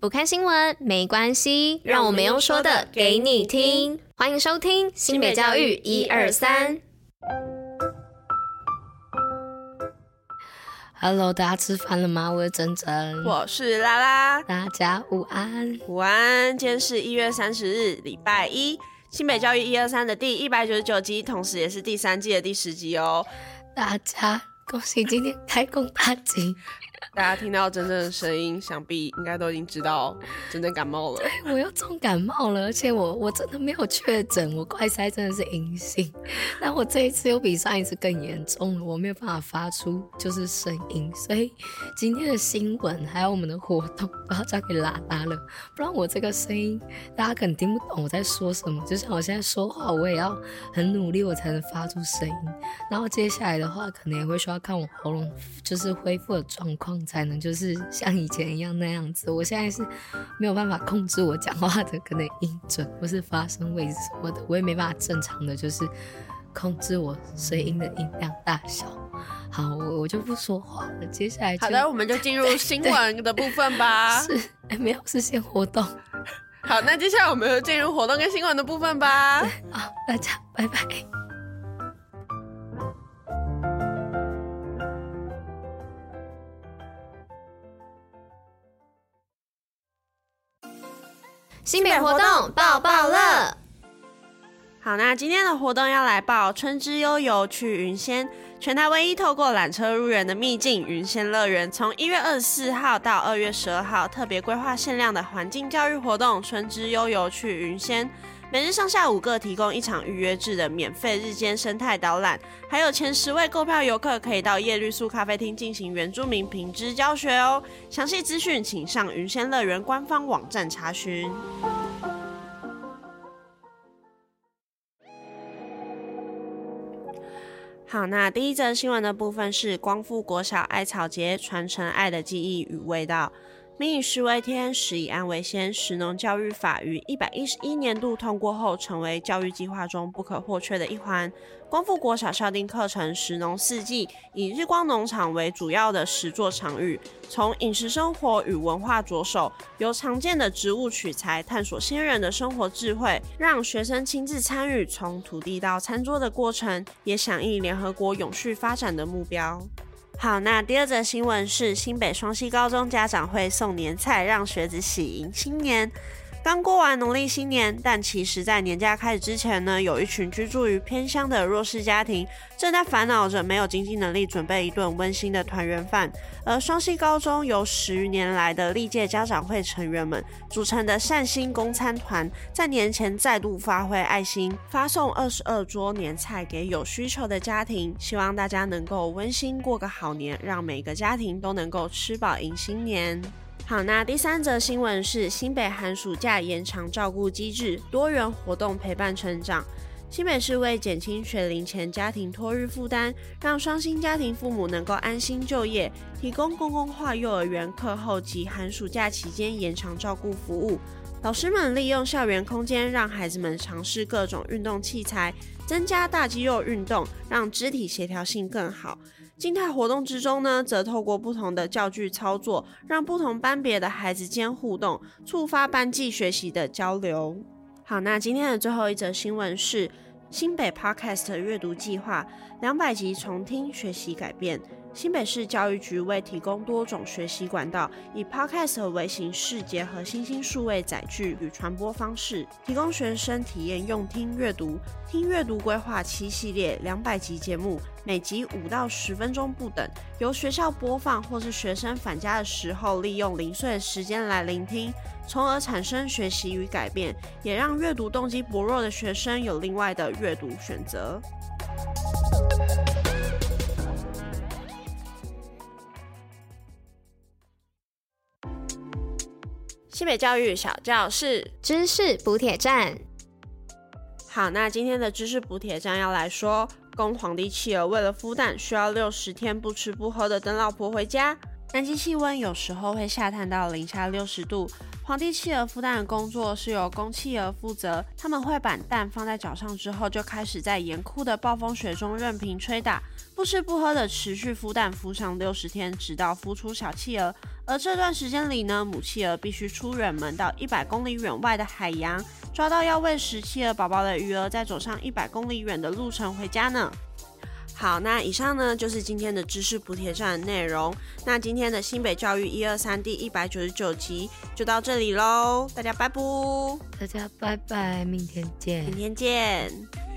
不看新闻没关系，让我们用说的给你听。欢迎收听新北教育一二三。Hello，大家吃饭了吗？我是珍珍，我是拉拉，大家午安，午安。今天是一月三十日，礼拜一，新北教育一二三的第一百九十九集，同时也是第三季的第十集哦。大家恭喜今天开工大吉！大家听到真正的声音，想必应该都已经知道真正感冒了。对，我又重感冒了，而且我我真的没有确诊，我快筛真的是阴性。但我这一次又比上一次更严重了，我没有办法发出就是声音，所以今天的新闻还有我们的活动都要交给拉拉了，不然我这个声音大家可能听不懂我在说什么。就像我现在说话，我也要很努力，我才能发出声音。然后接下来的话，可能也会需要看我喉咙就是恢复的状况。才能就是像以前一样那样子。我现在是没有办法控制我讲话的可能音准或是发声位置什么的，我也没办法正常的就是控制我声音的音量大小。好，我我就不说话了。接下来就好的，我们就进入新闻的部分吧。是，哎，没有，是先活动。好，那接下来我们就进入活动跟新闻的部分吧。好，大家拜拜。新北活动报报乐，好，那今天的活动要来报春之悠游去云仙，全台唯一透过缆车入园的秘境云仙乐园，从一月二十四号到二月十二号，特别规划限量的环境教育活动，春之悠游去云仙。每日上下午各提供一场预约制的免费日间生态导览，还有前十位购票游客可以到叶绿素咖啡厅进行原住民品质教学哦。详细资讯请上云仙乐园官方网站查询。好，那第一则新闻的部分是光复国小艾草节，传承爱的记忆与味道。民以食为天，食以安为先。食农教育法于一百一十一年度通过后，成为教育计划中不可或缺的一环。光复国小校订课程“食农四季”，以日光农场为主要的实作场域，从饮食生活与文化着手，由常见的植物取材，探索先人的生活智慧，让学生亲自参与从土地到餐桌的过程，也响应联合国永续发展的目标。好，那第二则新闻是新北双溪高中家长会送年菜，让学子喜迎新年。刚过完农历新年，但其实，在年假开始之前呢，有一群居住于偏乡的弱势家庭，正在烦恼着没有经济能力准备一顿温馨的团圆饭。而双溪高中由十余年来的历届家长会成员们组成的善心供餐团，在年前再度发挥爱心，发送二十二桌年菜给有需求的家庭，希望大家能够温馨过个好年，让每个家庭都能够吃饱迎新年。好，那第三则新闻是新北寒暑假延长照顾机制，多元活动陪伴成长。新北市为减轻学龄前家庭托育负担，让双薪家庭父母能够安心就业，提供公共化幼儿园课后及寒暑假期间延长照顾服务。老师们利用校园空间，让孩子们尝试各种运动器材，增加大肌肉运动，让肢体协调性更好。静态活动之中呢，则透过不同的教具操作，让不同班别的孩子间互动，触发班际学习的交流。好，那今天的最后一则新闻是新北 Podcast 阅读计划，两百集重听学习改变。新北市教育局为提供多种学习管道，以 Podcast 为形式，结合新兴数位载具与传播方式，提供学生体验用听阅读。听阅读规划七系列两百集节目，每集五到十分钟不等，由学校播放，或是学生返家的时候利用零碎的时间来聆听，从而产生学习与改变，也让阅读动机薄弱的学生有另外的阅读选择。新北教育小教室知识补铁站。好，那今天的知识补铁站要来说，供皇帝企鹅为了孵蛋，需要六十天不吃不喝的等老婆回家。南极气温有时候会下探到零下六十度，皇帝企鹅孵蛋的工作是由公企鹅负责，他们会把蛋放在脚上之后，就开始在严酷的暴风雪中任凭吹打，不吃不喝的持续孵蛋，孵上六十天，直到孵出小企鹅。而这段时间里呢，母企鹅必须出远门到一百公里远外的海洋，抓到要喂食企鹅宝宝的鱼儿，再走上一百公里远的路程回家呢。好，那以上呢就是今天的知识补贴站的内容。那今天的新北教育一二三第一百九十九集就到这里喽，大家拜拜，大家拜拜，明天见，明天见。